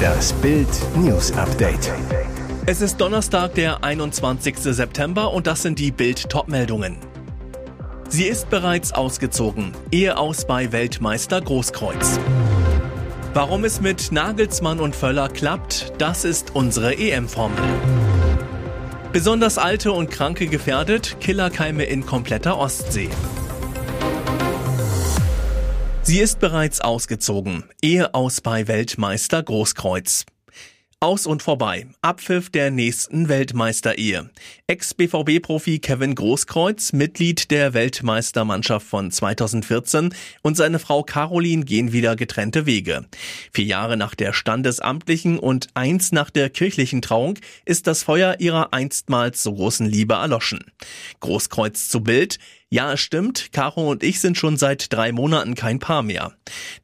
Das Bild News Update. Es ist Donnerstag, der 21. September und das sind die Bild Topmeldungen. Sie ist bereits ausgezogen. Ehe aus bei Weltmeister Großkreuz. Warum es mit Nagelsmann und Völler klappt, das ist unsere EM-Formel. Besonders alte und Kranke gefährdet, Killerkeime in kompletter Ostsee. Sie ist bereits ausgezogen. Ehe aus bei Weltmeister Großkreuz. Aus und vorbei. Abpfiff der nächsten Weltmeisterehe. Ex-BVB-Profi Kevin Großkreuz, Mitglied der Weltmeistermannschaft von 2014 und seine Frau Caroline gehen wieder getrennte Wege. Vier Jahre nach der standesamtlichen und eins nach der kirchlichen Trauung ist das Feuer ihrer einstmals so großen Liebe erloschen. Großkreuz zu Bild. Ja, es stimmt, Caro und ich sind schon seit drei Monaten kein Paar mehr.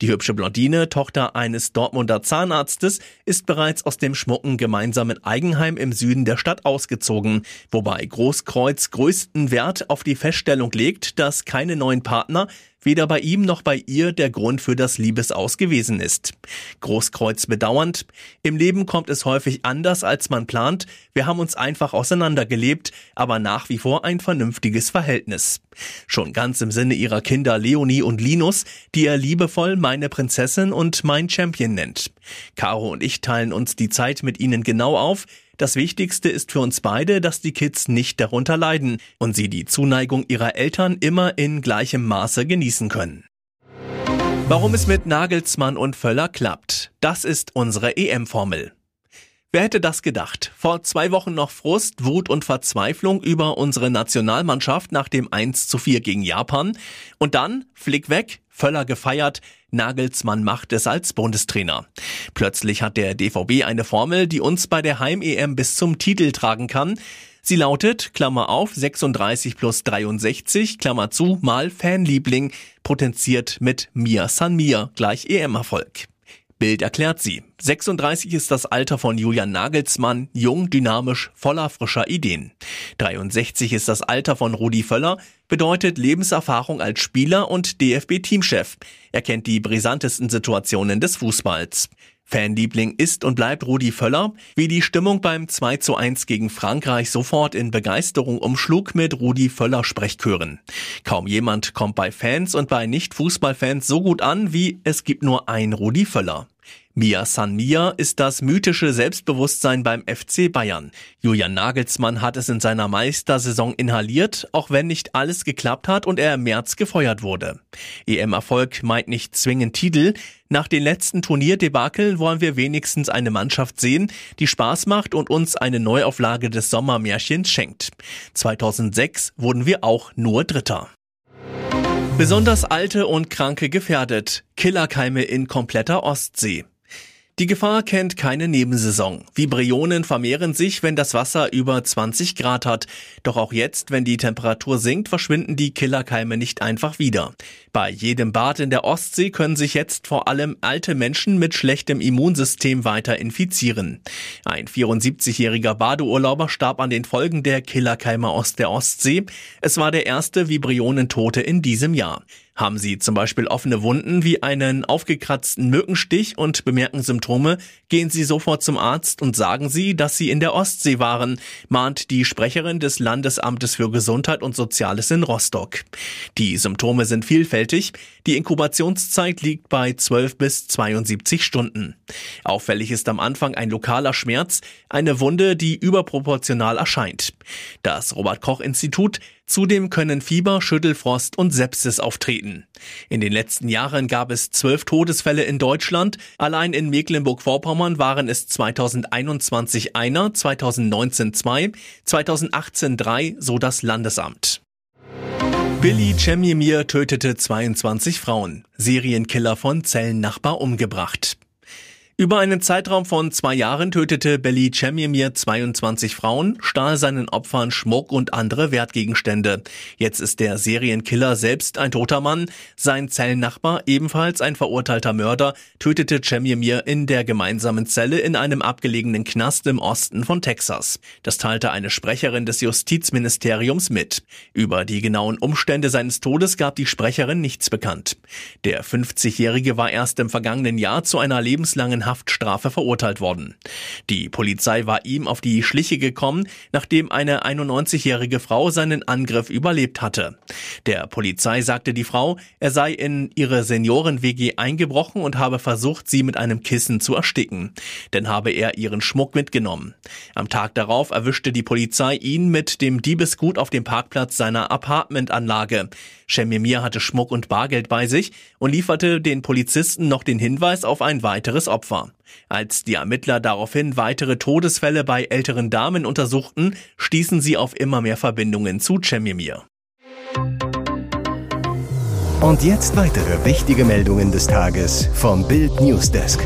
Die hübsche Blondine, Tochter eines Dortmunder Zahnarztes, ist bereits aus dem schmucken gemeinsamen Eigenheim im Süden der Stadt ausgezogen, wobei Großkreuz größten Wert auf die Feststellung legt, dass keine neuen Partner weder bei ihm noch bei ihr der Grund für das Liebesaus gewesen ist. Großkreuz bedauernd, im Leben kommt es häufig anders, als man plant, wir haben uns einfach auseinandergelebt, aber nach wie vor ein vernünftiges Verhältnis. Schon ganz im Sinne ihrer Kinder Leonie und Linus, die er liebevoll meine Prinzessin und mein Champion nennt. Caro und ich teilen uns die Zeit mit ihnen genau auf, das Wichtigste ist für uns beide, dass die Kids nicht darunter leiden und sie die Zuneigung ihrer Eltern immer in gleichem Maße genießen können. Warum es mit Nagelsmann und Völler klappt, das ist unsere EM-Formel. Wer hätte das gedacht? Vor zwei Wochen noch Frust, Wut und Verzweiflung über unsere Nationalmannschaft nach dem 1 zu 4 gegen Japan. Und dann, Flick weg, Völler gefeiert, Nagelsmann macht es als Bundestrainer. Plötzlich hat der DVB eine Formel, die uns bei der Heim-EM bis zum Titel tragen kann. Sie lautet, Klammer auf, 36 plus 63, Klammer zu, mal Fanliebling, potenziert mit Mia San Mir, gleich EM-Erfolg. Bild erklärt sie. 36 ist das Alter von Julian Nagelsmann, jung, dynamisch, voller frischer Ideen. 63 ist das Alter von Rudi Völler, bedeutet Lebenserfahrung als Spieler und DFB-Teamchef. Er kennt die brisantesten Situationen des Fußballs. Fanliebling ist und bleibt Rudi Völler, wie die Stimmung beim 2 zu 1 gegen Frankreich sofort in Begeisterung umschlug mit Rudi Völler Sprechchören. Kaum jemand kommt bei Fans und bei Nicht-Fußballfans so gut an wie es gibt nur ein Rudi Völler. Mia San Mia ist das mythische Selbstbewusstsein beim FC Bayern. Julian Nagelsmann hat es in seiner Meistersaison inhaliert, auch wenn nicht alles geklappt hat und er im März gefeuert wurde. EM-Erfolg meint nicht zwingend Titel. Nach den letzten Turnierdebakeln wollen wir wenigstens eine Mannschaft sehen, die Spaß macht und uns eine Neuauflage des Sommermärchens schenkt. 2006 wurden wir auch nur Dritter. Besonders alte und Kranke gefährdet. Killerkeime in kompletter Ostsee. Die Gefahr kennt keine Nebensaison. Vibrionen vermehren sich, wenn das Wasser über 20 Grad hat. Doch auch jetzt, wenn die Temperatur sinkt, verschwinden die Killerkeime nicht einfach wieder. Bei jedem Bad in der Ostsee können sich jetzt vor allem alte Menschen mit schlechtem Immunsystem weiter infizieren. Ein 74-jähriger Badeurlauber starb an den Folgen der Killerkeime aus der Ostsee. Es war der erste Vibrionentote in diesem Jahr. Haben Sie zum Beispiel offene Wunden wie einen aufgekratzten Mückenstich und bemerken Symptome, gehen Sie sofort zum Arzt und sagen Sie, dass Sie in der Ostsee waren, mahnt die Sprecherin des Landesamtes für Gesundheit und Soziales in Rostock. Die Symptome sind vielfältig. Die Inkubationszeit liegt bei 12 bis 72 Stunden. Auffällig ist am Anfang ein lokaler Schmerz, eine Wunde, die überproportional erscheint. Das Robert Koch Institut Zudem können Fieber, Schüttelfrost und Sepsis auftreten. In den letzten Jahren gab es zwölf Todesfälle in Deutschland. Allein in Mecklenburg-Vorpommern waren es 2021 einer, 2019 zwei, 2018 drei, so das Landesamt. Billy Cemimir tötete 22 Frauen. Serienkiller von Zellennachbar umgebracht. Über einen Zeitraum von zwei Jahren tötete Belly Cemimir 22 Frauen, stahl seinen Opfern Schmuck und andere Wertgegenstände. Jetzt ist der Serienkiller selbst ein toter Mann. Sein Zellennachbar, ebenfalls ein verurteilter Mörder, tötete Cemimir in der gemeinsamen Zelle in einem abgelegenen Knast im Osten von Texas. Das teilte eine Sprecherin des Justizministeriums mit. Über die genauen Umstände seines Todes gab die Sprecherin nichts bekannt. Der 50-Jährige war erst im vergangenen Jahr zu einer lebenslangen Haftstrafe verurteilt worden. Die Polizei war ihm auf die Schliche gekommen, nachdem eine 91-jährige Frau seinen Angriff überlebt hatte. Der Polizei sagte die Frau, er sei in ihre Senioren-WG eingebrochen und habe versucht, sie mit einem Kissen zu ersticken. Denn habe er ihren Schmuck mitgenommen. Am Tag darauf erwischte die Polizei ihn mit dem Diebesgut auf dem Parkplatz seiner Apartmentanlage. Shemimir hatte Schmuck und Bargeld bei sich und lieferte den Polizisten noch den Hinweis auf ein weiteres Opfer. Als die Ermittler daraufhin weitere Todesfälle bei älteren Damen untersuchten, stießen sie auf immer mehr Verbindungen zu Cemimir. Und jetzt weitere wichtige Meldungen des Tages vom Bild Newsdesk.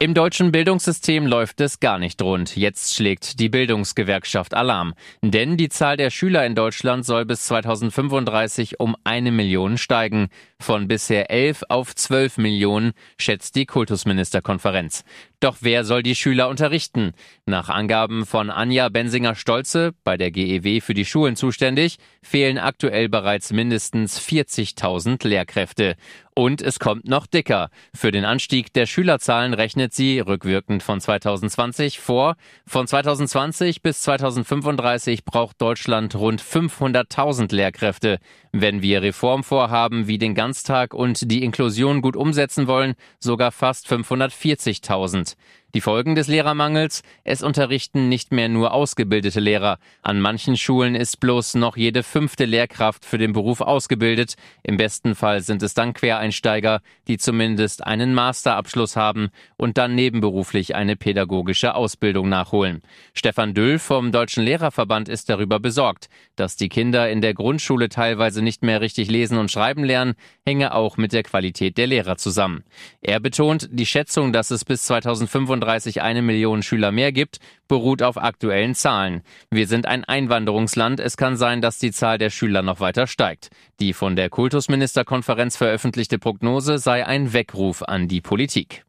Im deutschen Bildungssystem läuft es gar nicht rund. Jetzt schlägt die Bildungsgewerkschaft Alarm. Denn die Zahl der Schüler in Deutschland soll bis 2035 um eine Million steigen. Von bisher elf auf zwölf Millionen, schätzt die Kultusministerkonferenz. Doch wer soll die Schüler unterrichten? Nach Angaben von Anja Bensinger-Stolze, bei der GEW für die Schulen zuständig, fehlen aktuell bereits mindestens 40.000 Lehrkräfte. Und es kommt noch dicker. Für den Anstieg der Schülerzahlen rechnet sie, rückwirkend von 2020, vor. Von 2020 bis 2035 braucht Deutschland rund 500.000 Lehrkräfte. Wenn wir Reformvorhaben wie den Ganztag und die Inklusion gut umsetzen wollen, sogar fast 540.000. Die Folgen des Lehrermangels? Es unterrichten nicht mehr nur ausgebildete Lehrer. An manchen Schulen ist bloß noch jede fünfte Lehrkraft für den Beruf ausgebildet. Im besten Fall sind es dann Quereinsteiger, die zumindest einen Masterabschluss haben und dann nebenberuflich eine pädagogische Ausbildung nachholen. Stefan Düll vom Deutschen Lehrerverband ist darüber besorgt, dass die Kinder in der Grundschule teilweise nicht mehr richtig lesen und schreiben lernen, hänge auch mit der Qualität der Lehrer zusammen. Er betont, die Schätzung, dass es bis 2035 35 eine Million Schüler mehr gibt, beruht auf aktuellen Zahlen. Wir sind ein Einwanderungsland. Es kann sein, dass die Zahl der Schüler noch weiter steigt. Die von der Kultusministerkonferenz veröffentlichte Prognose sei ein Weckruf an die Politik.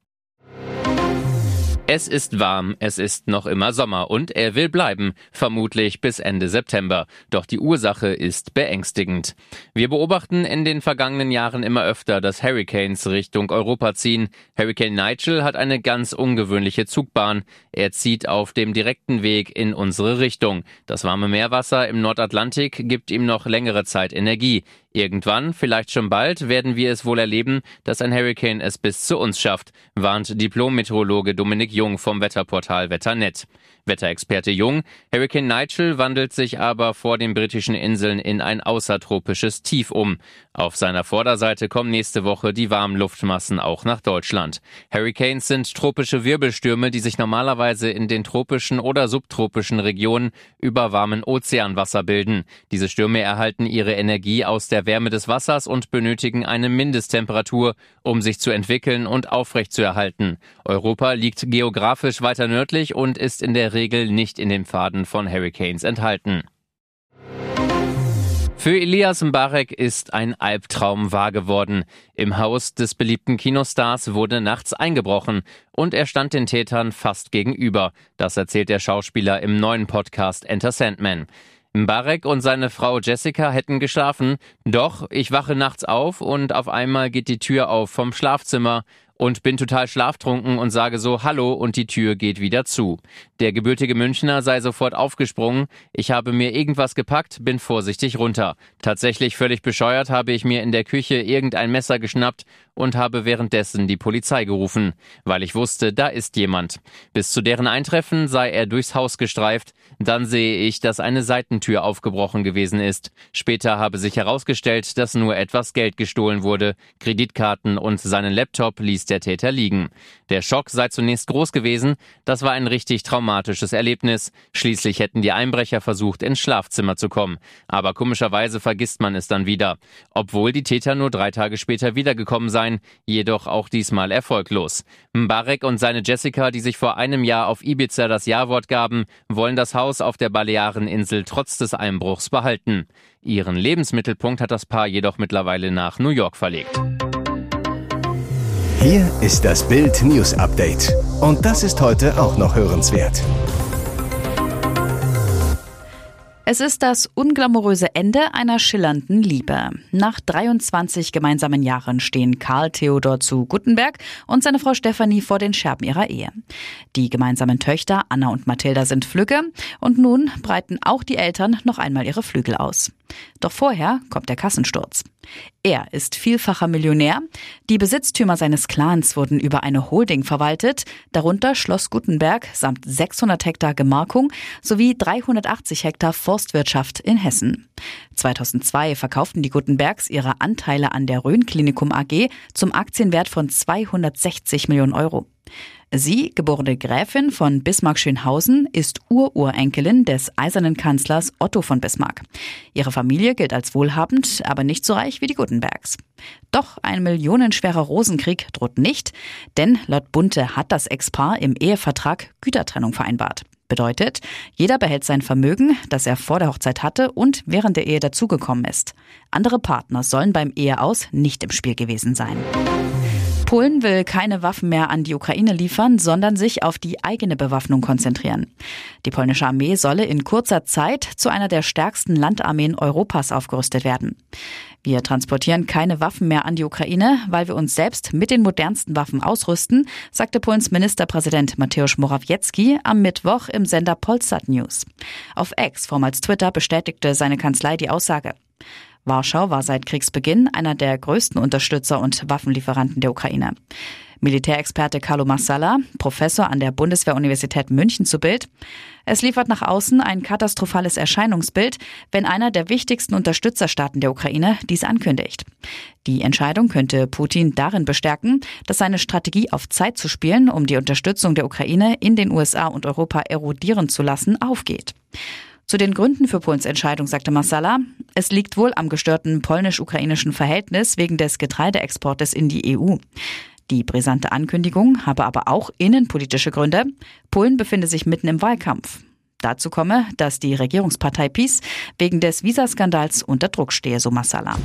Es ist warm, es ist noch immer Sommer und er will bleiben, vermutlich bis Ende September. Doch die Ursache ist beängstigend. Wir beobachten in den vergangenen Jahren immer öfter, dass Hurricanes Richtung Europa ziehen. Hurricane Nigel hat eine ganz ungewöhnliche Zugbahn. Er zieht auf dem direkten Weg in unsere Richtung. Das warme Meerwasser im Nordatlantik gibt ihm noch längere Zeit Energie. Irgendwann, vielleicht schon bald, werden wir es wohl erleben, dass ein Hurricane es bis zu uns schafft, warnt Diplom-Meteorologe Dominik Jung vom Wetterportal Wetternet. Wetterexperte Jung. Hurricane Nigel wandelt sich aber vor den britischen Inseln in ein außertropisches Tief um. Auf seiner Vorderseite kommen nächste Woche die warmen Luftmassen auch nach Deutschland. Hurricanes sind tropische Wirbelstürme, die sich normalerweise in den tropischen oder subtropischen Regionen über warmen Ozeanwasser bilden. Diese Stürme erhalten ihre Energie aus der Wärme des Wassers und benötigen eine Mindesttemperatur, um sich zu entwickeln und aufrechtzuerhalten. Europa liegt geografisch weiter nördlich und ist in der Regel nicht in den Pfaden von Hurricanes enthalten. Für Elias Mbarek ist ein Albtraum wahr geworden. Im Haus des beliebten Kinostars wurde nachts eingebrochen und er stand den Tätern fast gegenüber. Das erzählt der Schauspieler im neuen Podcast Enter Sandman. Mbarek und seine Frau Jessica hätten geschlafen, doch ich wache nachts auf und auf einmal geht die Tür auf vom Schlafzimmer und bin total schlaftrunken und sage so Hallo und die Tür geht wieder zu. Der gebürtige Münchner sei sofort aufgesprungen. Ich habe mir irgendwas gepackt, bin vorsichtig runter. Tatsächlich völlig bescheuert habe ich mir in der Küche irgendein Messer geschnappt und habe währenddessen die Polizei gerufen, weil ich wusste, da ist jemand. Bis zu deren Eintreffen sei er durchs Haus gestreift. Dann sehe ich, dass eine Seitentür aufgebrochen gewesen ist. Später habe sich herausgestellt, dass nur etwas Geld gestohlen wurde. Kreditkarten und seinen Laptop ließ der Täter liegen. Der Schock sei zunächst groß gewesen, das war ein richtig traumatisches Erlebnis. Schließlich hätten die Einbrecher versucht, ins Schlafzimmer zu kommen. Aber komischerweise vergisst man es dann wieder. Obwohl die Täter nur drei Tage später wiedergekommen seien, jedoch auch diesmal erfolglos. Mbarek und seine Jessica, die sich vor einem Jahr auf Ibiza das Jawort gaben, wollen das Haus auf der Baleareninsel trotz des Einbruchs behalten. Ihren Lebensmittelpunkt hat das Paar jedoch mittlerweile nach New York verlegt. Hier ist das Bild News Update. Und das ist heute auch noch hörenswert. Es ist das unglamouröse Ende einer schillernden Liebe. Nach 23 gemeinsamen Jahren stehen Karl Theodor zu Guttenberg und seine Frau Stefanie vor den Scherben ihrer Ehe. Die gemeinsamen Töchter Anna und Mathilda sind Flügge und nun breiten auch die Eltern noch einmal ihre Flügel aus. Doch vorher kommt der Kassensturz. Er ist vielfacher Millionär. Die Besitztümer seines Clans wurden über eine Holding verwaltet, darunter Schloss Gutenberg samt 600 Hektar Gemarkung sowie 380 Hektar Forstwirtschaft in Hessen. 2002 verkauften die Gutenbergs ihre Anteile an der Rhön Klinikum AG zum Aktienwert von 260 Millionen Euro. Sie, geborene Gräfin von Bismarck-Schönhausen, ist Ururenkelin des eisernen Kanzlers Otto von Bismarck. Ihre Familie gilt als wohlhabend, aber nicht so reich wie die Gutenbergs. Doch ein millionenschwerer Rosenkrieg droht nicht, denn laut Bunte hat das Ex-Paar im Ehevertrag Gütertrennung vereinbart. Bedeutet, jeder behält sein Vermögen, das er vor der Hochzeit hatte und während der Ehe dazugekommen ist. Andere Partner sollen beim Eheaus nicht im Spiel gewesen sein. Polen will keine Waffen mehr an die Ukraine liefern, sondern sich auf die eigene Bewaffnung konzentrieren. Die polnische Armee solle in kurzer Zeit zu einer der stärksten Landarmeen Europas aufgerüstet werden. Wir transportieren keine Waffen mehr an die Ukraine, weil wir uns selbst mit den modernsten Waffen ausrüsten, sagte Polens Ministerpräsident Mateusz Morawiecki am Mittwoch im Sender Polsat News. Auf X, vormals Twitter, bestätigte seine Kanzlei die Aussage. Warschau war seit Kriegsbeginn einer der größten Unterstützer und Waffenlieferanten der Ukraine. Militärexperte Carlo Massala, Professor an der Bundeswehruniversität München zu Bild. Es liefert nach außen ein katastrophales Erscheinungsbild, wenn einer der wichtigsten Unterstützerstaaten der Ukraine dies ankündigt. Die Entscheidung könnte Putin darin bestärken, dass seine Strategie auf Zeit zu spielen, um die Unterstützung der Ukraine in den USA und Europa erodieren zu lassen, aufgeht. Zu den Gründen für Polens Entscheidung sagte Massala, es liegt wohl am gestörten polnisch-ukrainischen Verhältnis wegen des Getreideexportes in die EU. Die brisante Ankündigung habe aber auch innenpolitische Gründe. Polen befinde sich mitten im Wahlkampf. Dazu komme, dass die Regierungspartei PiS wegen des Visaskandals unter Druck stehe, so Massala.